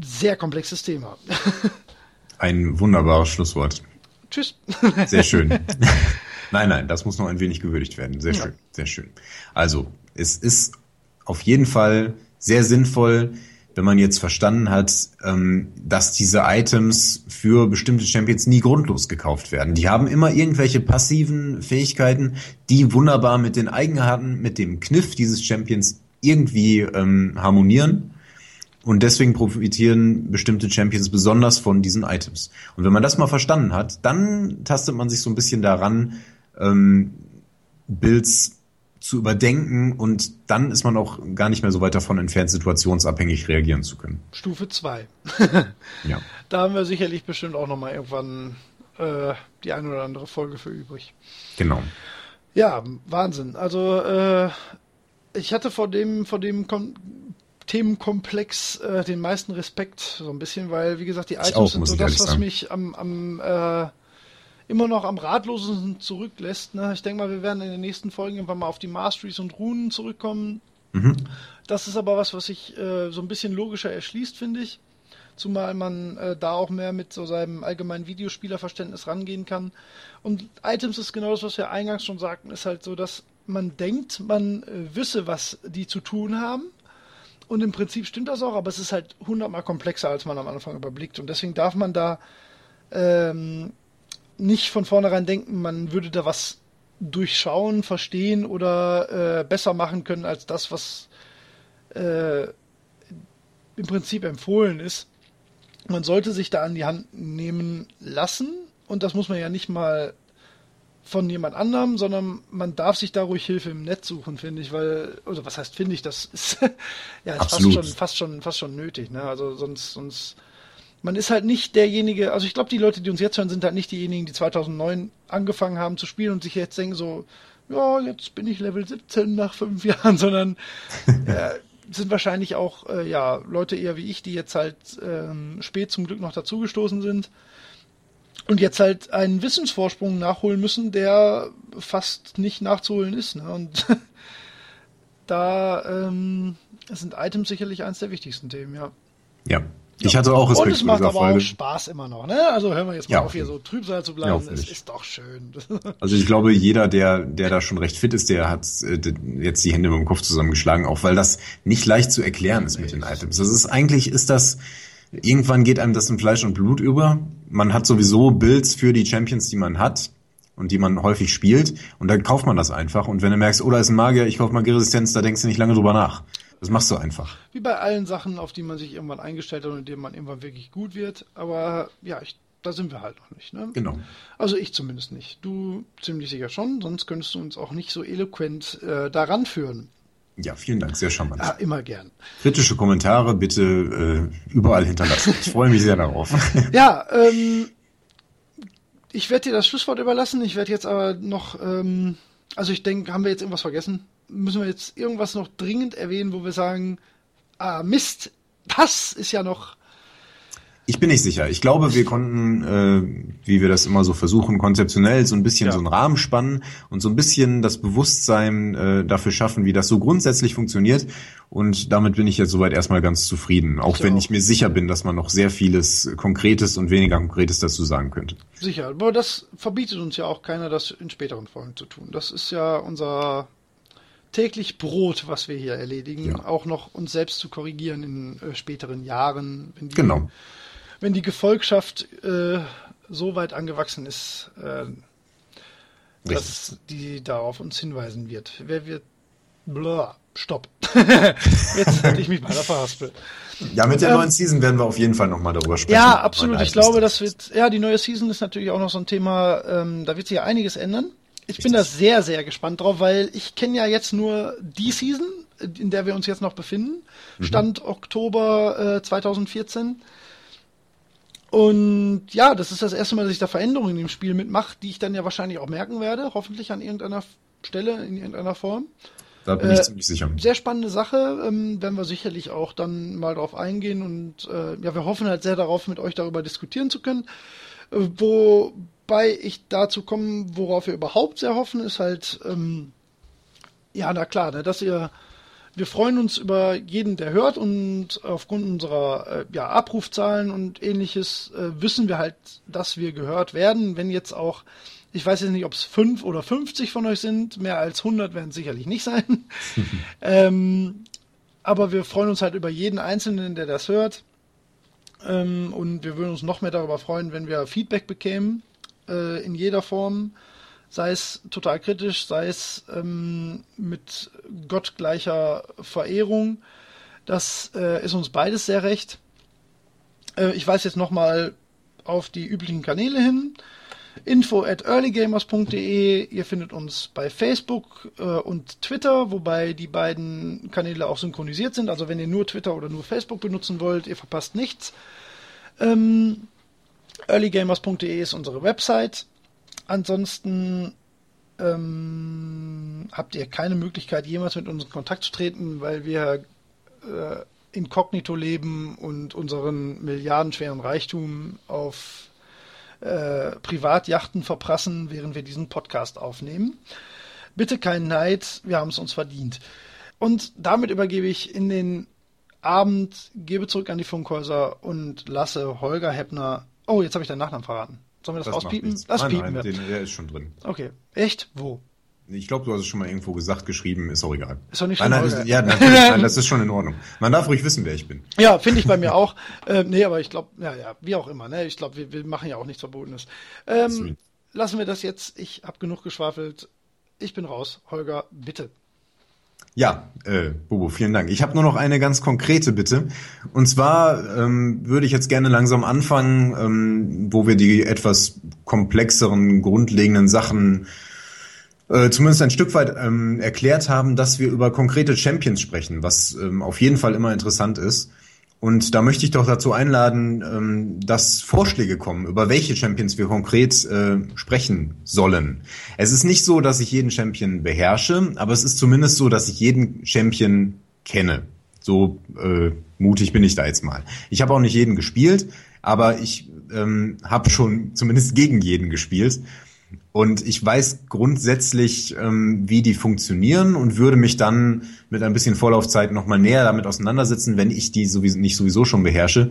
sehr komplexes Thema. ein wunderbares Schlusswort. Tschüss. Sehr schön. [LAUGHS] nein, nein, das muss noch ein wenig gewürdigt werden. Sehr schön, ja. sehr schön. Also, es ist auf jeden Fall sehr sinnvoll, wenn man jetzt verstanden hat, ähm, dass diese Items für bestimmte Champions nie grundlos gekauft werden. Die haben immer irgendwelche passiven Fähigkeiten, die wunderbar mit den Eigenarten, mit dem Kniff dieses Champions irgendwie ähm, harmonieren. Und deswegen profitieren bestimmte Champions besonders von diesen Items. Und wenn man das mal verstanden hat, dann tastet man sich so ein bisschen daran, ähm, Builds zu überdenken und dann ist man auch gar nicht mehr so weit davon entfernt, situationsabhängig reagieren zu können. Stufe 2. [LAUGHS] ja. Da haben wir sicherlich bestimmt auch nochmal irgendwann äh, die eine oder andere Folge für übrig. Genau. Ja, Wahnsinn. Also äh, ich hatte vor dem, vor dem Kon Themenkomplex äh, den meisten Respekt, so ein bisschen, weil, wie gesagt, die Items auch, sind so das, was sagen. mich am, am äh, immer noch am ratlosen zurücklässt. Ne? Ich denke mal, wir werden in den nächsten Folgen irgendwann mal auf die Masteries und Runen zurückkommen. Mhm. Das ist aber was, was sich äh, so ein bisschen logischer erschließt, finde ich. Zumal man äh, da auch mehr mit so seinem allgemeinen Videospielerverständnis rangehen kann. Und Items ist genau das, was wir eingangs schon sagten, ist halt so, dass man denkt, man äh, wisse, was die zu tun haben. Und im Prinzip stimmt das auch, aber es ist halt hundertmal komplexer, als man am Anfang überblickt. Und deswegen darf man da ähm, nicht von vornherein denken, man würde da was durchschauen, verstehen oder äh, besser machen können als das, was äh, im Prinzip empfohlen ist. Man sollte sich da an die Hand nehmen lassen und das muss man ja nicht mal von jemand anderem, sondern man darf sich da ruhig Hilfe im Netz suchen, finde ich, weil, oder was heißt finde ich, das ist [LAUGHS] ja ist fast schon, fast schon, fast schon nötig, ne? Also sonst, sonst, man ist halt nicht derjenige, also ich glaube, die Leute, die uns jetzt hören, sind halt nicht diejenigen, die 2009 angefangen haben zu spielen und sich jetzt denken so, ja, jetzt bin ich Level 17 nach fünf [LAUGHS] Jahren, sondern äh, sind wahrscheinlich auch, äh, ja, Leute eher wie ich, die jetzt halt ähm, spät zum Glück noch dazugestoßen sind und jetzt halt einen Wissensvorsprung nachholen müssen, der fast nicht nachzuholen ist. Ne? Und [LAUGHS] da ähm, sind Items sicherlich eines der wichtigsten Themen, ja. Ja. Ich hatte auch Respekt Und es macht aber Folge. auch Spaß immer noch, ne? Also hören wir jetzt mal ja, auf, hier so Trübsal zu bleiben. Ja, es ist doch schön. [LAUGHS] Also ich glaube, jeder, der, der da schon recht fit ist, der hat äh, jetzt die Hände mit dem Kopf zusammengeschlagen, auch weil das nicht leicht zu erklären ist mit den Items. Das ist eigentlich ist das Irgendwann geht einem das in Fleisch und Blut über. Man hat sowieso Builds für die Champions, die man hat und die man häufig spielt. Und dann kauft man das einfach. Und wenn du merkst, oh, da ist ein Magier, ich kaufe Magierresistenz, da denkst du nicht lange drüber nach. Das machst du einfach. Wie bei allen Sachen, auf die man sich irgendwann eingestellt hat und in denen man irgendwann wirklich gut wird. Aber ja, ich, da sind wir halt noch nicht. Ne? Genau. Also ich zumindest nicht. Du ziemlich sicher schon, sonst könntest du uns auch nicht so eloquent äh, daran führen. Ja, vielen Dank, sehr charmant. Ja, immer gern. Kritische Kommentare bitte äh, überall hinterlassen. Ich freue mich sehr darauf. [LAUGHS] ja, ähm, ich werde dir das Schlusswort überlassen. Ich werde jetzt aber noch, ähm, also ich denke, haben wir jetzt irgendwas vergessen? Müssen wir jetzt irgendwas noch dringend erwähnen, wo wir sagen, ah, Mist, das ist ja noch ich bin nicht sicher. Ich glaube, wir konnten, äh, wie wir das immer so versuchen, konzeptionell so ein bisschen ja. so einen Rahmen spannen und so ein bisschen das Bewusstsein äh, dafür schaffen, wie das so grundsätzlich funktioniert. Und damit bin ich jetzt soweit erstmal ganz zufrieden. Auch ich wenn auch. ich mir sicher bin, dass man noch sehr vieles Konkretes und weniger Konkretes dazu sagen könnte. Sicher, aber das verbietet uns ja auch keiner, das in späteren Folgen zu tun. Das ist ja unser täglich Brot, was wir hier erledigen, Ja. auch noch uns selbst zu korrigieren in äh, späteren Jahren, wenn die, Genau. wenn die Gefolgschaft äh, so weit angewachsen ist, äh, dass die da auf uns hinweisen wird. Wer wird. Blah, stopp. [LAUGHS] Jetzt hätte ich mich mal da verhaspelt. Ja, mit der Ähm, neuen Season werden wir auf jeden Fall nochmal darüber sprechen. Ja, absolut. Ich glaube, das- das wird, ja, die neue Season ist natürlich auch noch so ein Thema, ähm, da wird sich ja einiges ändern. Ich bin da sehr, sehr gespannt drauf, weil ich kenne ja jetzt nur die Season, in der wir uns jetzt noch befinden. Mhm. Stand Oktober äh, 2014. Und ja, das ist das erste Mal, dass ich da Veränderungen in dem Spiel mitmache, die ich dann ja wahrscheinlich auch merken werde, hoffentlich an irgendeiner Stelle, in irgendeiner Form. Da bin ich äh, ziemlich sicher. Sehr spannende Sache, ähm, werden wir sicherlich auch dann mal drauf eingehen und äh, ja, wir hoffen halt sehr darauf, mit euch darüber diskutieren zu können. Äh, wobei ich dazu komme, worauf wir überhaupt sehr hoffen, ist halt, ähm, ja, na klar, ne, dass ihr, wir freuen uns über jeden, der hört und aufgrund unserer äh, ja, Abrufzahlen und ähnliches äh, wissen wir halt, dass wir gehört werden, wenn jetzt auch ich weiß jetzt nicht, ob es fünf oder 50 von euch sind. Mehr als 100 werden es sicherlich nicht sein. [LAUGHS] ähm, aber wir freuen uns halt über jeden Einzelnen, der das hört. Ähm, und wir würden uns noch mehr darüber freuen, wenn wir Feedback bekämen, äh, in jeder Form. Sei es total kritisch, sei es ähm, mit gottgleicher Verehrung. Das äh, ist uns beides sehr recht. Äh, ich weise jetzt nochmal auf die üblichen Kanäle hin info at earlygamers.de. Ihr findet uns bei Facebook äh, und Twitter, wobei die beiden Kanäle auch synchronisiert sind. Also wenn ihr nur Twitter oder nur Facebook benutzen wollt, ihr verpasst nichts. Ähm, earlygamers.de ist unsere Website. Ansonsten ähm, habt ihr keine Möglichkeit, jemals mit uns in Kontakt zu treten, weil wir äh, inkognito leben und unseren milliardenschweren Reichtum auf äh, Privatjachten verprassen, während wir diesen Podcast aufnehmen. Bitte kein Neid, wir haben es uns verdient. Und damit übergebe ich in den Abend, gebe zurück an die Funkhäuser und lasse Holger Heppner. Oh, jetzt habe ich deinen Nachnamen verraten. Sollen wir das, rauspiepen? nichts. Das nein, piepen nein, wir. Den, der ist schon drin. Okay. Echt? Wo? Ich glaube, du hast es schon mal irgendwo gesagt, geschrieben, ist auch egal. Ist doch nicht nein, schlimm, nein, Holger. das, ja, natürlich, [LAUGHS] nein, das ist schon in Ordnung. Man darf ruhig wissen, wer ich bin. Ja, finde ich bei mir auch. [LAUGHS] Ähm, nee, aber ich glaube, ja, ja, wie auch immer, ne? Ich glaube, wir, wir machen ja auch nichts Verbotenes. Ähm, lassen wir das jetzt. Ich habe genug geschwafelt. Ich bin raus. Holger, bitte. Ja, äh, Bobo, vielen Dank. Ich habe nur noch eine ganz konkrete Bitte. Und zwar ähm, würde ich jetzt gerne langsam anfangen, ähm, wo wir die etwas komplexeren, grundlegenden Sachen äh, zumindest ein Stück weit ähm, erklärt haben, dass wir über konkrete Champions sprechen, was ähm, auf jeden Fall immer interessant ist. Und da möchte ich doch dazu einladen, ähm, dass Vorschläge kommen, über welche Champions wir konkret äh, sprechen sollen. Es ist nicht so, dass ich jeden Champion beherrsche, aber es ist zumindest so, dass ich jeden Champion kenne. So äh, mutig bin ich da jetzt mal. Ich habe auch nicht jeden gespielt, aber ich ähm, habe schon zumindest gegen jeden gespielt. Und ich weiß grundsätzlich, ähm, wie die funktionieren und würde mich dann mit ein bisschen Vorlaufzeit nochmal näher damit auseinandersetzen, wenn ich die sowieso nicht sowieso schon beherrsche.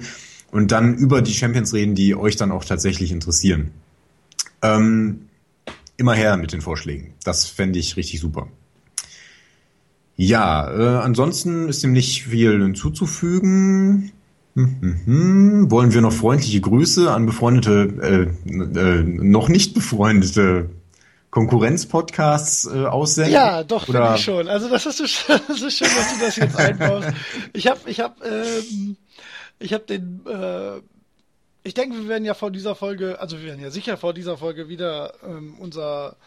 Und dann über die Champions reden, die euch dann auch tatsächlich interessieren. Ähm, immer her mit den Vorschlägen. Das fände ich richtig super. Ja, äh, ansonsten ist dem nicht viel hinzuzufügen. Hm, hm, hm. Wollen wir noch freundliche Grüße an befreundete, äh, äh, noch nicht befreundete Konkurrenz-Podcasts äh, aussenden? Ja, doch, finde ich schon. Also das ist, so- [LAUGHS] das ist schön, dass du das jetzt einbaust. Ich habe, ich habe, ähm, ich habe den, äh, ich denke, wir werden ja vor dieser Folge, also wir werden ja sicher vor dieser Folge wieder ähm, unser,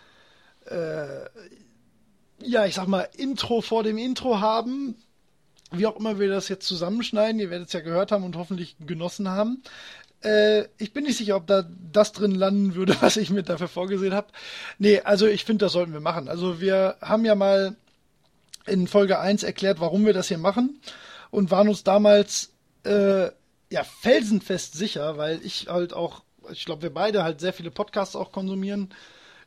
äh, ja, ich sag mal, Intro vor dem Intro haben. Wie auch immer wir das jetzt zusammenschneiden, ihr werdet es ja gehört haben und hoffentlich genossen haben. Äh, ich bin nicht sicher, ob da das drin landen würde, [LAUGHS] was ich mir dafür vorgesehen habe. Nee, also ich finde, das sollten wir machen. Also wir haben ja mal in Folge 1 erklärt, warum wir das hier machen und waren uns damals äh, ja felsenfest sicher, weil ich halt auch, ich glaube, wir beide halt sehr viele Podcasts auch konsumieren.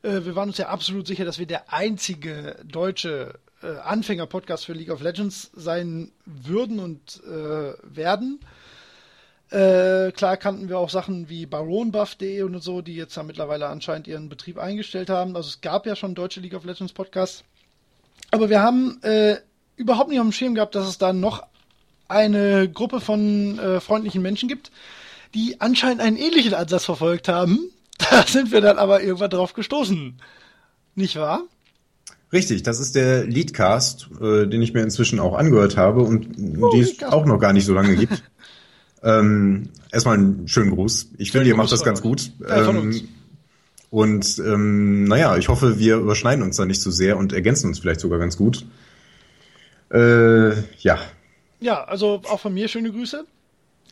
Äh, wir waren uns ja absolut sicher, dass wir der einzige deutsche äh, Anfänger-Podcast für League of Legends sein würden und äh, werden. Äh, klar kannten wir auch Sachen wie baronbuff.de und so, die jetzt ja mittlerweile anscheinend ihren Betrieb eingestellt haben. Also es gab ja schon deutsche League of Legends Podcasts. Aber wir haben äh, überhaupt nicht auf dem Schirm gehabt, dass es da noch eine Gruppe von äh, freundlichen Menschen gibt, die anscheinend einen ähnlichen Ansatz verfolgt haben. [LAUGHS] Da sind wir dann aber irgendwann drauf gestoßen. Nicht wahr? Richtig, das ist der Leadcast, äh, den ich mir inzwischen auch angehört habe und oh, die es auch noch gar nicht so lange gibt. [LAUGHS] ähm, erstmal einen schönen Gruß. Ich finde, ihr macht das ganz gut. Ähm, und ähm, naja, ich hoffe, wir überschneiden uns da nicht zu so sehr und ergänzen uns vielleicht sogar ganz gut. Äh, ja. Ja, also auch von mir schöne Grüße.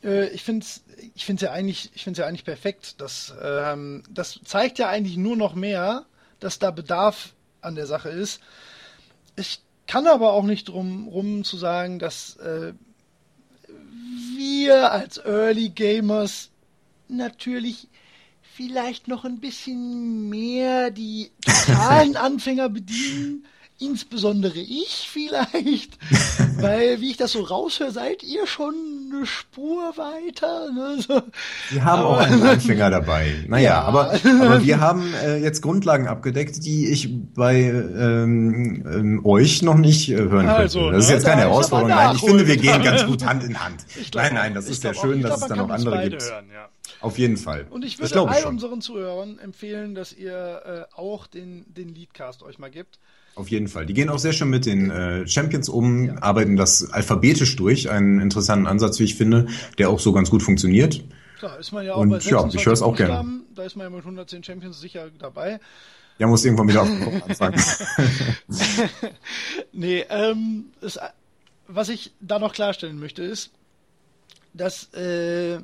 Äh, ich finde es ich find's ja, eigentlich, ich find's ja eigentlich perfekt. Das, ähm, das zeigt ja eigentlich nur noch mehr, dass da Bedarf an der Sache ist. Ich kann aber auch nicht drum rum zu sagen, dass äh, wir als Early Gamers natürlich vielleicht noch ein bisschen mehr die totalen [LAUGHS] Anfänger bedienen insbesondere ich vielleicht, [LAUGHS] weil wie ich das so raushöre, seid ihr schon eine Spur weiter. Ne? So. Wir haben aber, auch einen Anfänger dabei. Naja, ja. aber, aber wir haben äh, jetzt Grundlagen abgedeckt, die ich bei ähm, ähm, euch noch nicht äh, hören also, könnte. Das ist jetzt keine Herausforderung. Nein, ich finde, wir gehen ganz gut Hand in Hand. Glaub, nein, nein, das ist ja schön, dass es dann noch andere gibt. Hören, ja. Auf jeden Fall. Und ich würde all unseren Zuhörern empfehlen, dass ihr äh, auch den, den Leadcast euch mal gibt. Auf jeden Fall. Die gehen auch sehr schön mit den äh, Champions um, ja. arbeiten das alphabetisch durch. Einen interessanten Ansatz, wie ich finde, der auch so ganz gut funktioniert. Klar, ist man ja auch Und ja, ich höre es auch gerne. Da ist man ja mit 110 Champions sicher dabei. Ja, muss irgendwann wieder auf den Kopf anfangen. [LAUGHS] nee, ähm, das, was ich da noch klarstellen möchte, ist, dass äh,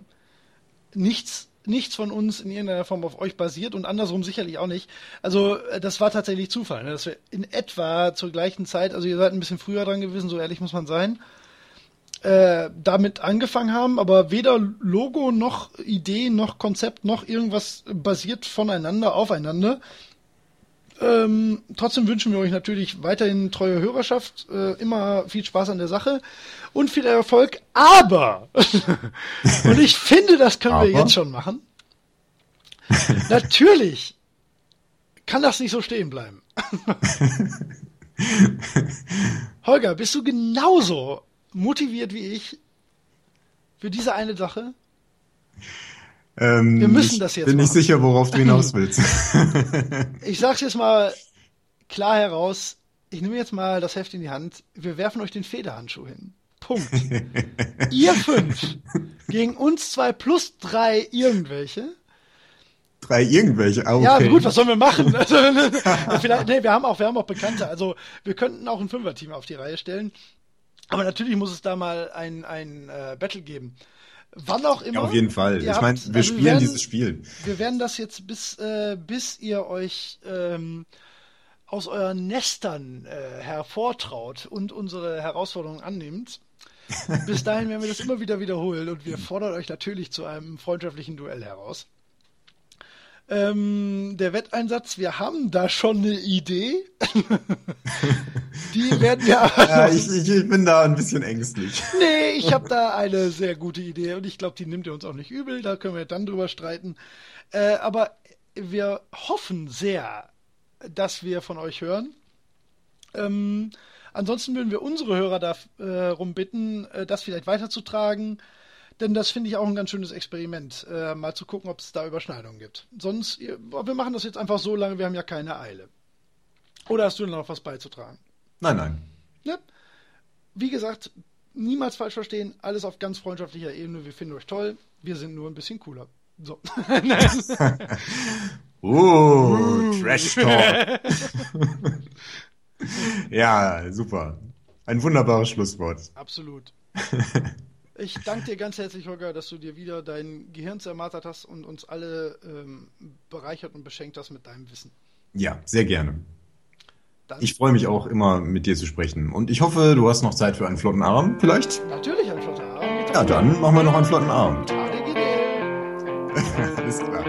nichts nichts von uns in irgendeiner Form auf euch basiert und andersrum sicherlich auch nicht. Also äh, das war tatsächlich Zufall, ne? dass wir in etwa zur gleichen Zeit, also ihr seid ein bisschen früher dran gewesen, so ehrlich muss man sein, äh, damit angefangen haben, aber weder Logo noch Idee noch Konzept noch irgendwas basiert voneinander aufeinander. Ähm, trotzdem wünschen wir euch natürlich weiterhin treue Hörerschaft, äh, immer viel Spaß an der Sache und viel Erfolg. Aber, [LAUGHS] und ich finde, das können aber? wir jetzt schon machen. natürlich kann das nicht so stehen bleiben. [LAUGHS] Holger, bist du genauso motiviert wie ich für diese eine Sache? Ähm, wir müssen das jetzt. Bin machen. nicht sicher, worauf du hinaus [CLEARS THROAT] willst. ich sag's jetzt mal klar heraus. Ich nehme jetzt mal das Heft in die Hand. Wir werfen euch den Federhandschuh hin. Punkt. [LAUGHS] Ihr fünf gegen uns zwei plus drei irgendwelche. Drei irgendwelche, ah, okay. Ja, gut, was sollen wir machen? [LAUGHS] Also, [LAUGHS] vielleicht, nee, wir haben auch, wir haben auch Bekannte. Also, wir könnten auch ein Fünfer-Team auf die Reihe stellen. Aber natürlich muss es da mal ein, ein äh, Battle geben. Wann auch immer. Ja, auf jeden Fall. Ich meine, wir also spielen werden, dieses Spiel. Wir werden das jetzt bis, äh, bis ihr euch ähm, aus euren Nestern äh, hervortraut und unsere Herausforderungen annimmt. Bis dahin werden wir das immer wieder wiederholen und wir fordern euch natürlich zu einem freundschaftlichen Duell heraus. Ähm, der Wetteinsatz, wir haben da schon eine Idee. [LAUGHS] Die werden wir aber. Ja, ich, ich, bin da ein bisschen ängstlich. Nee, ich habe da eine sehr gute Idee und ich glaube, die nimmt ihr uns auch nicht übel. Da können wir dann drüber streiten. Äh, aber wir hoffen sehr, dass wir von euch hören. Ähm, ansonsten würden wir unsere Hörer darum äh, bitten, äh, das vielleicht weiterzutragen. Denn das finde ich auch ein ganz schönes Experiment, äh, mal zu gucken, ob es da Überschneidungen gibt. Sonst, wir machen das jetzt einfach so lange, wir haben ja keine Eile. Oder hast du noch was beizutragen? Nein, nein. Ja. Wie gesagt, niemals falsch verstehen, alles auf ganz freundschaftlicher Ebene. Wir finden euch toll, wir sind nur ein bisschen cooler. So. [LAUGHS] uh, Trash Talk. [LAUGHS] ja, super. Ein wunderbares Schlusswort. Absolut. [LAUGHS] Ich danke dir ganz herzlich, Holger, dass du dir wieder dein Gehirn zermartert hast und uns alle ähm, bereichert und beschenkt hast mit deinem Wissen. Ja, sehr gerne. Dann ich freue mich auch immer mit dir zu sprechen. Und ich hoffe, du hast noch Zeit für einen flotten Arm, vielleicht? Natürlich einen flotten Arm. Ja, dann machen wir noch einen flotten Arm. [LAUGHS] Alles klar.